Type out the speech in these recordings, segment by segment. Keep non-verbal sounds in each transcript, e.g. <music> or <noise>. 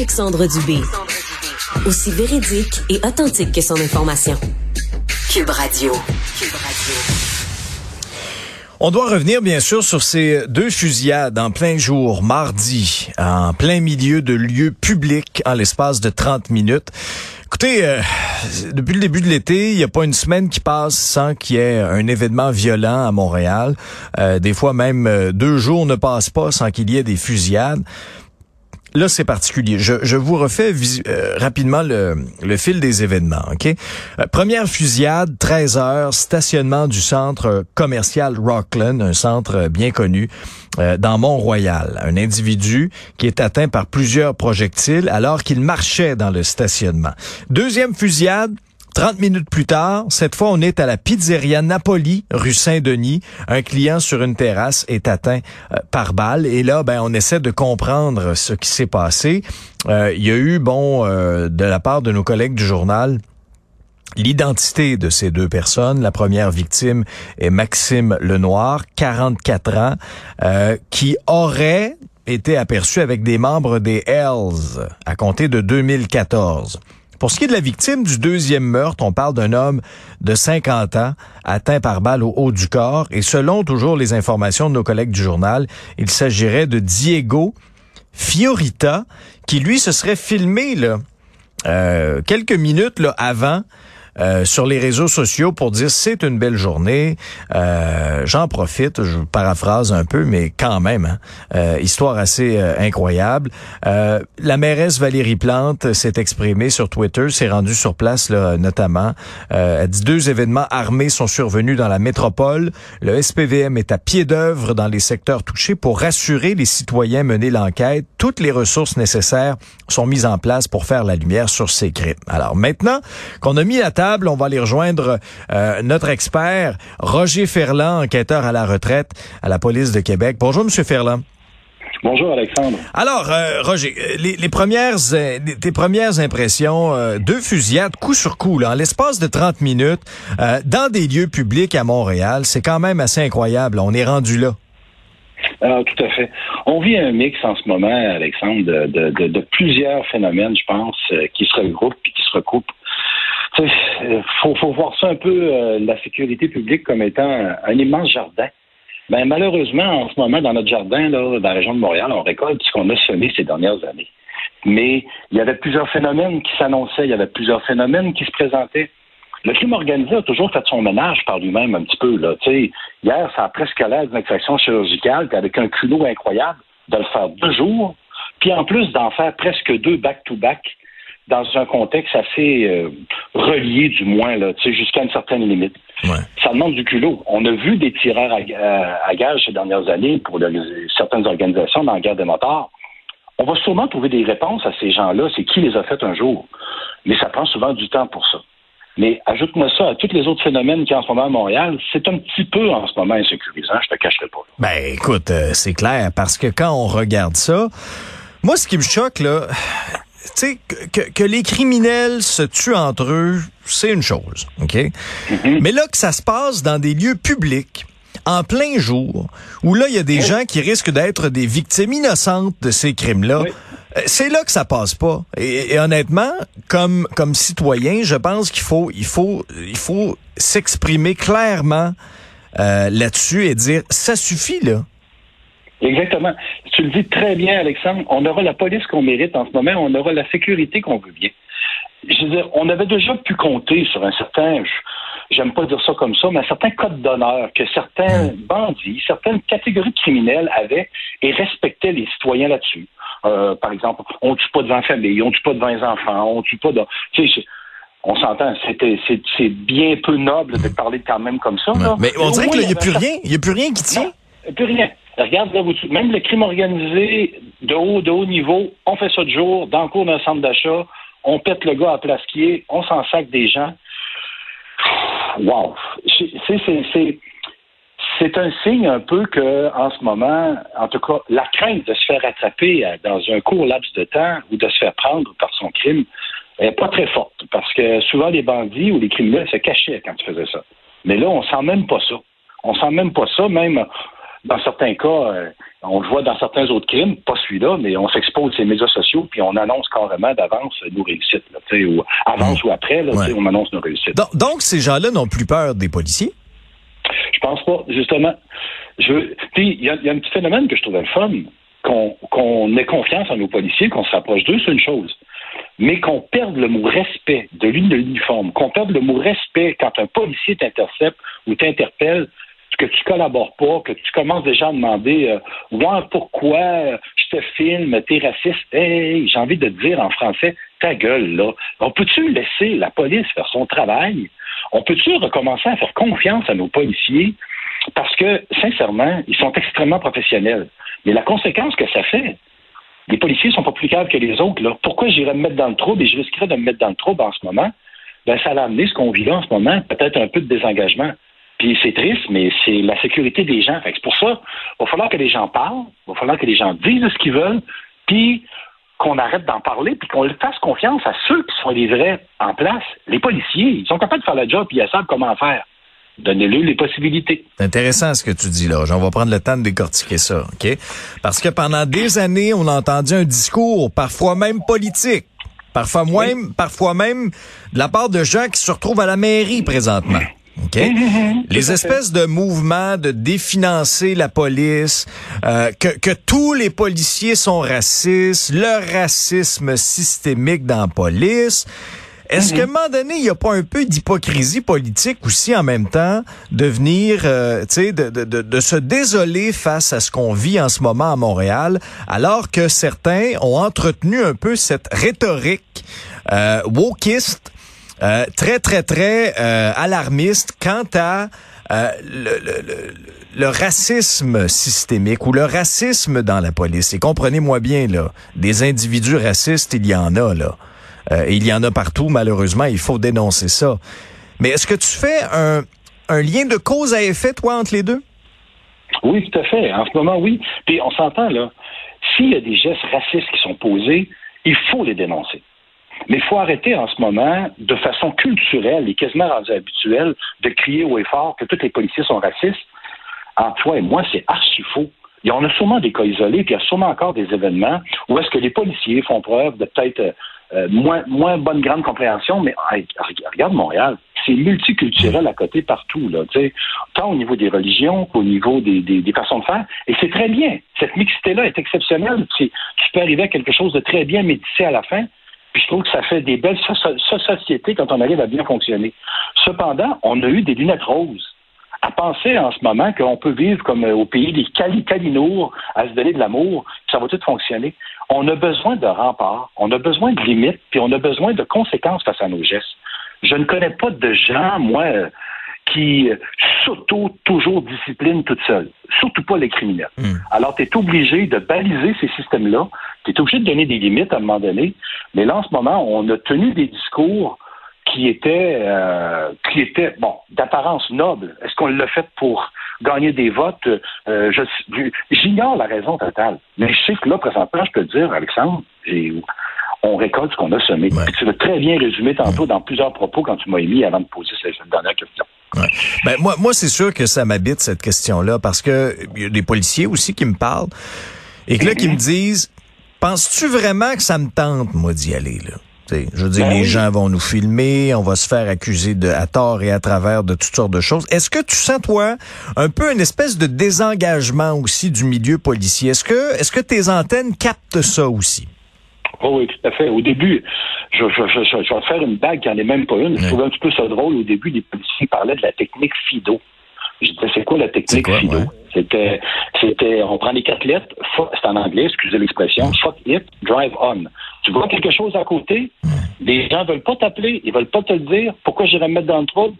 Alexandre Dubé. Aussi véridique et authentique que son information. Cube Radio. Cube Radio. On doit revenir bien sûr sur ces deux fusillades en plein jour, mardi, en plein milieu de lieux publics en l'espace de 30 minutes. Écoutez, euh, depuis le début de l'été, il n'y a pas une semaine qui passe sans qu'il y ait un événement violent à Montréal. Euh, des fois même euh, deux jours ne passent pas sans qu'il y ait des fusillades. Là, c'est particulier. Je, vous refais euh, rapidement le, fil des événements. Euh, première fusillade, 13 heures, stationnement du centre commercial Rockland, un centre bien connu euh, dans Mont-Royal. Un individu qui est atteint par plusieurs projectiles alors qu'il marchait dans le stationnement. Deuxième fusillade, 30 minutes plus tard, cette fois, on est à la pizzeria Napoli, rue Saint-Denis. Un client sur une terrasse est atteint euh, par balle. Et là, ben, on essaie de comprendre ce qui s'est passé. Euh, il y a eu, bon, euh, de la part de nos collègues du journal, L'identité de ces deux personnes, la première victime est Maxime Lenoir, 44 ans, qui aurait été aperçu avec des membres des Hells à compter de 2014. Pour ce qui est de la victime du deuxième meurtre, on parle d'un homme de 50 ans atteint par balle au haut du corps. Et selon toujours les informations de nos collègues du journal, il s'agirait de Diego Fiorita qui lui se serait filmé là euh, quelques minutes là, avant euh, sur les réseaux sociaux pour dire c'est une belle journée. Euh, J'en profite, je paraphrase un peu, mais quand même, hein, euh, histoire assez euh, incroyable. la mairesse Valérie Plante s'est exprimée sur Twitter, s'est rendue sur place là, notamment. elle dit deux événements armés sont survenus dans la métropole. Le SPVM est à pied d'œuvre dans les secteurs touchés pour rassurer les citoyens mener l'enquête. Toutes les ressources nécessaires sont mises en place pour faire la lumière sur ces crimes. Alors maintenant qu'on a mis on va aller rejoindre euh, notre expert, Roger Ferland, enquêteur à la retraite à la police de Québec. Bonjour, Monsieur Ferland. Bonjour Alexandre. Alors, euh, Roger, euh, les, premières, tes premières impressions, deux fusillades coup sur coup, là, en l'espace de 30 minutes, dans des lieux publics à Montréal, c'est quand même assez incroyable. On est rendu là. Alors, tout à fait. On vit un mix en ce moment, Alexandre, de, de plusieurs phénomènes, je pense, qui se regroupent et qui se recoupent il faut, faut, voir ça un peu, euh, la sécurité publique, comme étant un, immense jardin. Ben, malheureusement, en ce moment, dans notre jardin, là, dans la région de Montréal, on récolte ce qu'on a semé ces dernières années. Mais il y avait plusieurs phénomènes qui s'annonçaient, il y avait plusieurs phénomènes qui se présentaient. Le crime organisé a toujours fait son ménage par lui-même un petit peu. Là. hier, ça a presque l'air d'une extraction chirurgicale, avec un culot incroyable, de le faire deux jours, puis en plus d'en faire presque deux back-to-back dans un contexte assez euh, relié, du moins, là, jusqu'à une certaine limite. Ça demande du culot. On a vu des tireurs à, gage ces dernières années pour certaines organisations dans la guerre des motards. On va sûrement trouver des réponses à ces gens-là. C'est qui les a fait un jour? Mais ça prend souvent du temps pour ça. Mais ajoute-moi ça à tous les autres phénomènes qui en ce moment à Montréal, c'est un petit peu en ce moment insécurisant, je te cacherai pas. Ben écoute, euh, c'est clair, parce que quand on regarde ça, moi ce qui me choque, là, sais, que, que, les criminels se tuent entre eux, c'est une chose, OK? Mm-hmm. Mais là, que ça se passe dans des lieux publics, en plein jour, où là, il y a des gens qui risquent d'être des victimes innocentes de ces crimes-là, euh, c'est là que ça passe pas. Et, honnêtement, comme, comme citoyen, je pense qu'il faut, il faut, il faut s'exprimer clairement euh, là-dessus et dire, ça suffit, là. Exactement. Tu le dis très bien, Alexandre. On aura la police qu'on mérite en ce moment, on aura la sécurité qu'on veut bien. Je veux dire, on avait déjà pu compter sur un certain, j'aime pas dire ça comme ça, mais un certain code d'honneur que certains bandits, certaines catégories criminelles avaient et respectaient les citoyens là-dessus. Euh, par exemple, on tue pas devant la famille, on tue pas devant les enfants, on tue pas de, tu sais, on s'entend, c'était, c'est, bien peu noble de parler quand même comme ça. Mais on dirait qu'il n'y a plus rien, il n'y a plus rien qui tient. plus rien. Regarde, là, même le crime organisé de haut, de haut niveau, on fait ça de jour, dans le cours d'un centre d'achat, on pète le gars à place qui est, on s'en sac des gens. Wow! C'est un signe un peu que, en ce moment, en tout cas, la crainte de se faire attraper dans un court laps de temps ou de se faire prendre par son crime n'est pas très forte. Parce que souvent, les bandits ou les criminels se cachaient quand ils faisaient ça. Mais là, on sent même pas ça. On sent même pas ça. Même dans certains cas, euh, on le voit dans certains autres crimes, pas celui-là, mais on s'expose ces médias sociaux puis on annonce carrément d'avance nos réussites, là, ou avance ou après, là, on annonce nos réussites. Donc, ces gens-là n'ont plus peur des policiers? Je pense pas, justement. Je, puis il y a, un petit phénomène que je trouvais le fun, qu'on ait confiance en nos policiers, qu'on se rapproche d'eux, c'est une chose mais qu'on perde le mot respect de l'uniforme, qu'on perde le mot respect quand un policier t'intercepte ou t'interpelle, que tu collabores pas, que tu commences déjà à demander euh, pourquoi je te filme, t'es raciste. Hey, j'ai envie de te dire en français, ta gueule, là. On peut-tu laisser la police faire son travail? On peut-tu recommencer à faire confiance à nos policiers? Parce que, sincèrement, ils sont extrêmement professionnels. Mais la conséquence que ça fait, les policiers sont pas plus calmes que les autres. Pourquoi j'irais me mettre dans le trouble et je risquerais de me mettre dans le trouble en ce moment? Ben, ça a amené ce qu'on vit là en ce moment, peut-être un peu de désengagement. Puis c'est triste, mais c'est la sécurité des gens. c'est pour ça, il va falloir que les gens parlent, il va falloir que les gens disent ce qu'ils veulent, puis qu'on arrête d'en parler, puis qu'on fasse confiance à ceux qui sont les vrais en place. Les policiers, ils sont capables de faire le job, puis ils savent comment faire. Donnez-le les possibilités. C'est intéressant ce que tu dis là. On va prendre le temps de décortiquer ça, OK? Parce que pendant des années, on a entendu un discours, parfois même politique, parfois même, parfois même de la part de gens qui se retrouvent à la mairie présentement. OK? les espèces de mouvements de définancer la police, euh, que, que tous les policiers sont racistes, le racisme systémique dans la police. Est-ce qu'à un moment donné, il n'y a pas un peu d'hypocrisie politique aussi en même temps de venir, euh, tu sais, de, de, de, se désoler face à ce qu'on vit en ce moment à Montréal, alors que certains ont entretenu un peu cette rhétorique euh, wokiste, euh, très, très, très euh, alarmiste quant à euh, le, racisme systémique ou le racisme dans la police. Et comprenez-moi bien, là, des individus racistes, il y en a, là. Euh, il y en a partout, malheureusement, il faut dénoncer ça. Mais est-ce que tu fais un, un lien de cause à effet, toi, entre les deux? Oui, tout à fait. En ce moment, oui. Puis on s'entend, là. S'il y a des gestes racistes qui sont posés, il faut les dénoncer. Mais il faut arrêter en ce moment, de façon culturelle et quasiment habituelle, de crier haut et fort que tous les policiers sont racistes. Entre toi et moi, c'est archi faux. Y en a sûrement des cas isolés, puis il y a sûrement encore des événements où est-ce que les policiers font preuve de peut-être euh, moins, moins bonne grande compréhension, mais regarde Montréal, c'est multiculturel à côté partout, tant au niveau des religions qu'au niveau des, des, façons de faire. Et c'est très bien. Cette mixité-là est exceptionnelle. Tu, peux arriver à quelque chose de très bien métissé à la fin. Puis je trouve que ça fait des belles sociétés quand on arrive à bien fonctionner. Cependant, on a eu des lunettes roses à penser en ce moment qu'on peut vivre comme euh, au pays des cali calinours, à se donner de l'amour, ça va tout fonctionner. On a besoin de remparts, on a besoin de limites, puis on a besoin de conséquences face à nos gestes. Je ne connais pas de gens, moi, qui s'auto toujours disciplinent toutes seules. Surtout pas les criminels. Hmm. Alors, tu es obligé de baliser ces systèmes-là. Tu es obligé de donner des limites à un moment donné. Mais là, en ce moment, on a tenu des discours qui étaient, euh, qui étaient bon, d'apparence noble. Est-ce qu'on l'a fait pour gagner des votes? Euh, J'ignore la raison totale. Mais je sais que là, présentement, je peux te dire, Alexandre, on récolte ce qu'on a semé. tu l'as très bien résumé tantôt dans plusieurs propos quand tu m'as émis avant de poser cette, dernière question. Ben, moi, moi c'est sûr que ça m'habite, cette question-là, parce que y a des policiers aussi qui me parlent et que là, qui me disent, penses-tu vraiment que ça me tente, moi, d'y aller, là? je veux dire, ben les gens vont nous filmer, on va se faire accuser de à tort et à travers de toutes sortes de choses. Est-ce que tu sens toi un peu une espèce de désengagement aussi du milieu policier? Est-ce que est-ce que tes antennes captent ça aussi? Oh oui, tout à fait. Au début, je, je, je, je vais faire une bague qui n'en est même pas une. Je trouvais un petit peu ça drôle. Au début, les policiers parlaient de la technique FIDO. Je disais, c'est quoi la technique FIDO? C'était, c'était, on prend les quatre lettres, c'est en anglais, excusez l'expression, fuck it, drive on. Tu vois quelque chose à côté, les gens veulent pas t'appeler, ils veulent pas te le dire, pourquoi j'irais me mettre dans le trouble?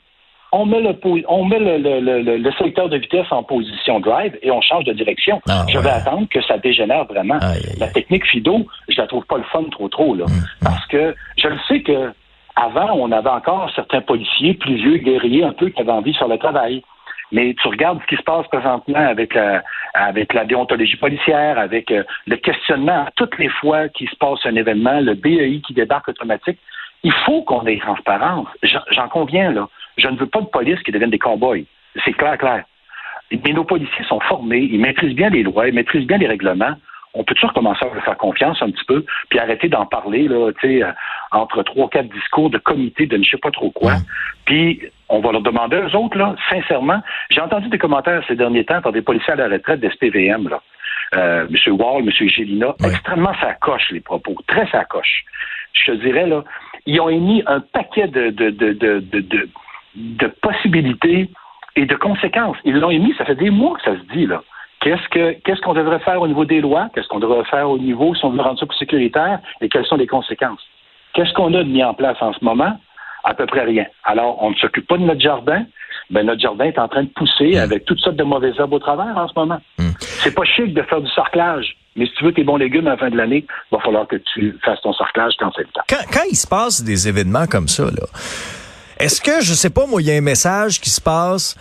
On met le, on met le, le, le, secteur de vitesse en position drive et on change de direction. Ah, je vais attendre que ça dégénère vraiment. La technique FIDO, je la trouve pas le fun trop trop, là. Mm, mm. Parce que je le sais que avant, on avait encore certains policiers plus vieux, guerriers un peu, qui avaient envie sur le travail. Mais tu regardes ce qui se passe présentement avec la, avec la déontologie policière, avec euh, le questionnement à toutes les fois qu'il se passe un événement, le BEI qui débarque automatique. Il faut qu'on ait transparence. J'en conviens, là. Je ne veux pas de police qui devienne des cow-boys. C'est clair, clair. Mais nos policiers sont formés, ils maîtrisent bien les lois, ils maîtrisent bien les règlements. On peut toujours commencer à leur faire confiance un petit peu, puis arrêter d'en parler là, tu sais, entre trois, quatre discours de comité de ne sais pas trop quoi. Puis on va leur demander aux autres, là, sincèrement. J'ai entendu des commentaires ces derniers temps par des policiers à la retraite de SPVM, là. Euh, M. Wall, M. Gélina, extrêmement sacoche les propos, très sacoche. Je te dirais, là, ils ont émis un paquet de, de, de, de, de, de possibilités et de conséquences. Ils l'ont émis, ça fait des mois que ça se dit, là. Qu'est-ce que qu'est-ce qu'on devrait faire au niveau des lois? Qu'est-ce qu'on devrait faire au niveau si on veut rendre ça plus sécuritaire? Et quelles sont les conséquences? Qu'est-ce qu'on a mis en place en ce moment? À peu près rien. Alors, on ne s'occupe pas de notre jardin. Ben, notre jardin est en train de pousser mm. avec toutes sortes de mauvaises herbes au travers en ce moment. Mm. C'est pas chic de faire du sarclage. Mais si tu veux tes bons légumes à la fin de l'année, il va falloir que tu fasses ton sarclage quand c'est le temps. Quand, quand il se passe des événements comme ça, là, est-ce que, je sais pas, moi, il y a un message qui se passe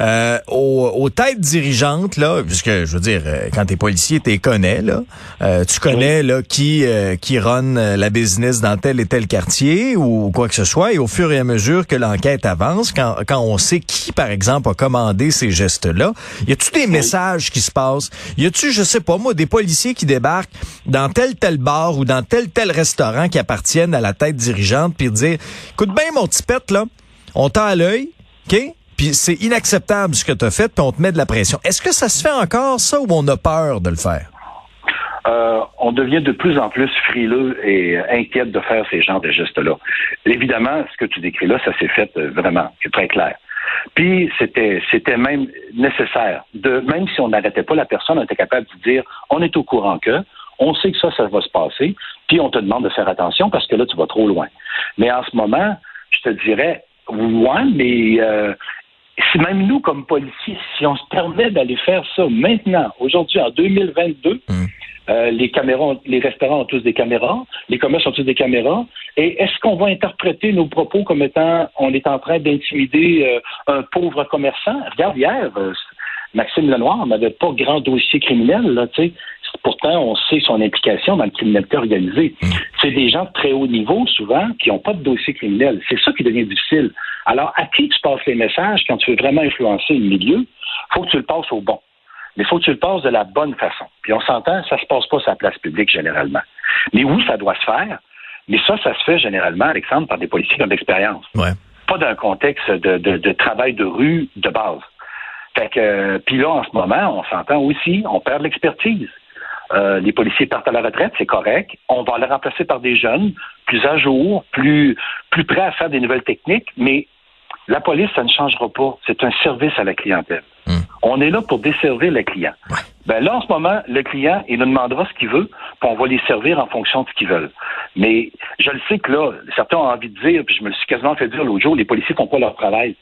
euh, aux, têtes dirigeantes, là, puisque, je veux dire, euh, quand t'es policier, t'es connais, là. Euh, tu connais, là, qui, qui run la business dans tel et tel quartier ou quoi que ce soit. Et au fur et à mesure que l'enquête avance, quand, quand on sait qui, par exemple, a commandé ces gestes-là, y a-tu des messages qui se passent? Y a-tu, je sais pas, moi, des policiers qui débarquent dans tel tel bar ou dans tel tel restaurant qui appartiennent à la tête dirigeante puis dire, écoute bien, mon petit pète, là, on t'a à l'œil, OK? Puis c'est inacceptable ce que tu as fait, puis on te met de la pression. Est-ce que ça se fait encore, ça, ou on a peur de le faire? Euh, on devient de plus en plus frileux et inquiète de faire ces genres de gestes-là. Évidemment, ce que tu décris là, ça s'est fait euh, vraiment, c'est très clair. Puis c'était même nécessaire. Même si on n'arrêtait pas la personne, on était capable de dire on est au courant que, on sait que ça, ça va se passer, puis on te demande de faire attention parce que là, tu vas trop loin. Mais en ce moment, je te dirais, oui, mais euh, si même nous, comme policiers, si on se permet d'aller faire ça maintenant, aujourd'hui, en 2022, mm. euh, les caméras, les restaurants ont tous des caméras, les commerces ont tous des caméras, et est-ce qu'on va interpréter nos propos comme étant on est en train d'intimider euh, un pauvre commerçant? Regarde, hier, Maxime Lenoir n'avait pas grand dossier criminel, là, tu sais. Pourtant, on sait son implication dans le criminalité organisée. Mm. C'est des gens de très haut niveau, souvent, qui n'ont pas de dossier criminel. C'est ça qui devient difficile. Alors, à qui tu passes les messages quand tu veux vraiment influencer le milieu? faut que tu le passes au bon. Mais il faut que tu le passes de la bonne façon. Puis on s'entend, ça se passe pas sur la place publique généralement. Mais oui, ça doit se faire. Mais ça, ça se fait généralement, Alexandre, par des policiers qui ont de l'expérience. Pas dans un contexte de, de, travail de rue de base. Fait que, puis là, en ce moment, on s'entend aussi, on perd l'expertise. Euh, les policiers partent à la retraite, c'est correct. On va les remplacer par des jeunes plus à jour, plus, plus prêts à faire des nouvelles techniques, mais la police, ça ne changera pas. C'est un service à la clientèle. Hmm. On est là pour desservir le client. Ben là, en ce moment, le client, il nous demandera ce qu'il veut, puis on va les servir en fonction de ce qu'ils veulent. Mais je le sais que là, certains ont envie de dire, puis je me le suis quasiment fait dire l'autre jour, les policiers font pas leur travail.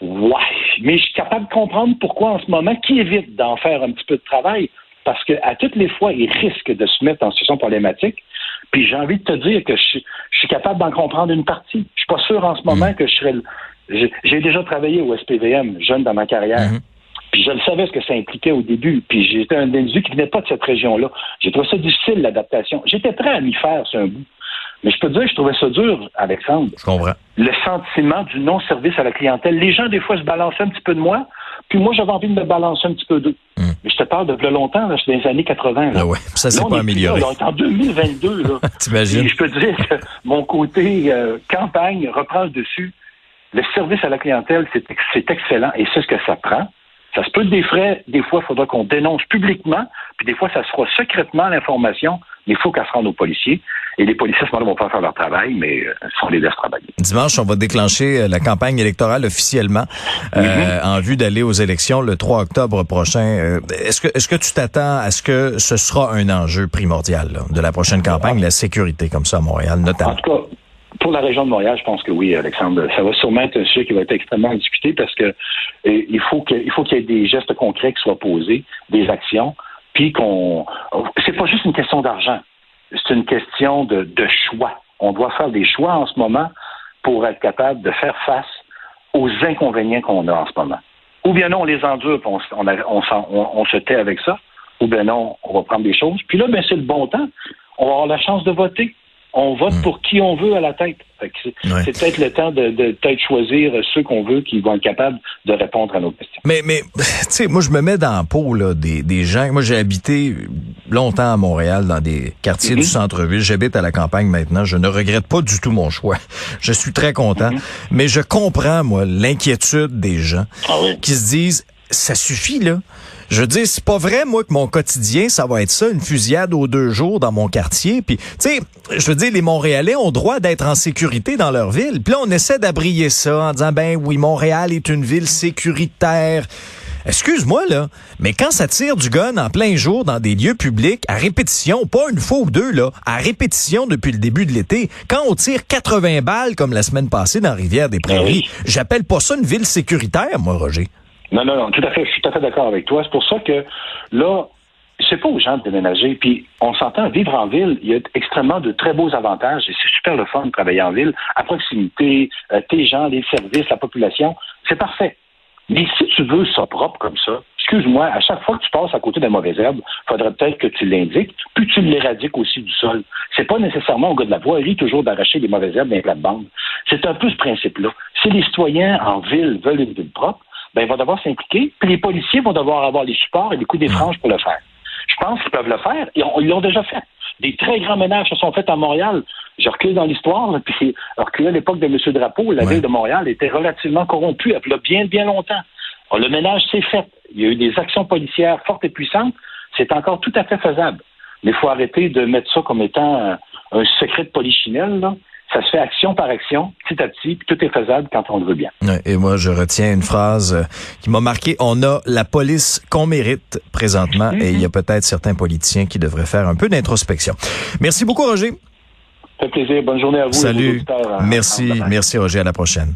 Ouais, mais je suis capable de comprendre pourquoi en ce moment, qui évite d'en faire un petit peu de travail, parce qu'à toutes les fois, il risque de se mettre en situation problématique. Puis j'ai envie de te dire que je, suis capable d'en comprendre une partie. Je suis pas sûr en ce moment mm. que je serais. J'ai déjà travaillé au SPVM, jeune dans ma carrière. Mm-hmm. Puis je le savais ce que ça impliquait au début. Puis j'étais un individu qui venait pas de cette région-là. J'ai trouvé ça difficile, l'adaptation. J'étais prêt à m'y faire sur un bout. Mais je peux te dire, je trouvais ça dur, Alexandre. Je comprends. Le sentiment du non-service à la clientèle. Les gens, des fois, se balançaient un petit peu de moi. Puis moi, j'avais envie de me balancer un petit peu d'eux. Hmm. Parle de longtemps, là, c'est les années 80. Là. Ah ouais, ça s'est pas amélioré. on est en 2022. Là. <laughs> T'imagines? Et je peux te dire que mon côté euh, campagne reprend le dessus. Le service à la clientèle, c'est excellent et c'est ce que ça prend. Ça se peut des frais. Des fois, il faudra qu'on dénonce publiquement, puis des fois, ça sera secrètement l'information, mais il faut qu'elle se rende aux policiers. Et les policiers, à ce moment-là, vont pas faire leur travail, mais euh, on les laisse travailler. Dimanche, on va déclencher euh, la campagne électorale officiellement euh, mm-hmm. en vue d'aller aux élections le 3 octobre prochain. Est-ce que, est-ce que tu t'attends à ce que ce sera un enjeu primordial de la prochaine campagne, la sécurité comme ça à Montréal, notamment? En tout cas, pour la région de Montréal, je pense que oui, Alexandre. Ça va sûrement être un sujet qui va être extrêmement discuté parce que il faut qu'il faut qu'il y ait des gestes concrets qui soient posés, des actions, puis qu'on. C'est pas juste une question d'argent c'est une question de, choix. On doit faire des choix en ce moment pour être capable de faire face aux inconvénients qu'on a en ce moment. Ou bien non, on les endure, on, on, se tait avec ça, ou bien non, on va prendre des choses. Puis là, ben, c'est le bon temps. On va avoir la chance de voter. On vote hmm. pour qui on veut à la tête. C'est peut-être le temps de, de peut-être choisir ceux qu'on veut qui vont être capables de répondre à nos questions. Mais, mais <laughs> tu sais, moi, je me mets dans la peau là, des, des gens. Moi, j'ai habité longtemps à Montréal, dans des quartiers du mhm. centre-ville. J'habite à la campagne maintenant. Je ne regrette pas du tout mon choix. <laughs> Je suis très content. Mhm. Mais je comprends, moi, l'inquiétude des gens ah qui se disent, ça suffit, là. Je veux dire, c'est pas vrai, moi, que mon quotidien, ça va être ça, une fusillade aux deux jours dans mon quartier. Puis, tu sais, je veux dire, les Montréalais ont droit d'être en sécurité dans leur ville. Puis là, on essaie d'abrier ça en disant, ben oui, Montréal est une ville sécuritaire. Excuse-moi, là, mais quand ça tire du gun en plein jour dans des lieux publics, à répétition, pas une fois ou deux, là, à répétition depuis le début de l'été, quand on tire 80 balles comme la semaine passée dans Rivière-des-Prairies, ben j'appelle pas ça une ville sécuritaire, moi, Roger. Non, non, non, tout à fait, je suis tout à fait d'accord avec toi. C'est pour ça que là, c'est pas aux gens de déménager. Puis on s'entend, vivre en ville, il y a extrêmement de très beaux avantages et c'est super le fun de travailler en ville, à proximité, euh, tes gens, les services, la population, c'est parfait. Mais si tu veux ça propre comme ça, excuse-moi, à chaque fois que tu passes à côté d'un mauvais herbe, il faudrait peut-être que tu l'indiques, puis tu l'éradiques aussi du sol. C'est pas nécessairement au gars de la voirie toujours d'arracher les mauvaises herbes dans les plates-bandes. C'est un peu ce principe-là. Si les citoyens en ville veulent une ville propre, ben, ils vont devoir s'impliquer, puis les policiers vont devoir avoir les supports et les coups des franges pour le faire. Je pense qu'ils peuvent le faire, et ils l'ont déjà fait. Des très grands ménages se sont faits à Montréal. Je recule dans l'histoire, puis recule à l'époque de M. Drapeau, la ville de Montréal était relativement corrompue, elle a bien, bien longtemps. le ménage s'est fait. Il y a eu des actions policières fortes et puissantes. C'est encore tout à fait faisable. Mais il faut arrêter de mettre ça comme étant un, un secret de polichinelle. Là ça se fait action par action, petit à petit, puis tout est faisable quand on le veut bien. et moi, je retiens une phrase euh, qui m'a marqué. On a la police qu'on mérite présentement et il y a peut-être certains politiciens qui devraient faire un peu d'introspection. Merci beaucoup, Roger. Ça fait plaisir. Bonne journée à vous. Salut. merci. merci, Roger. À la prochaine.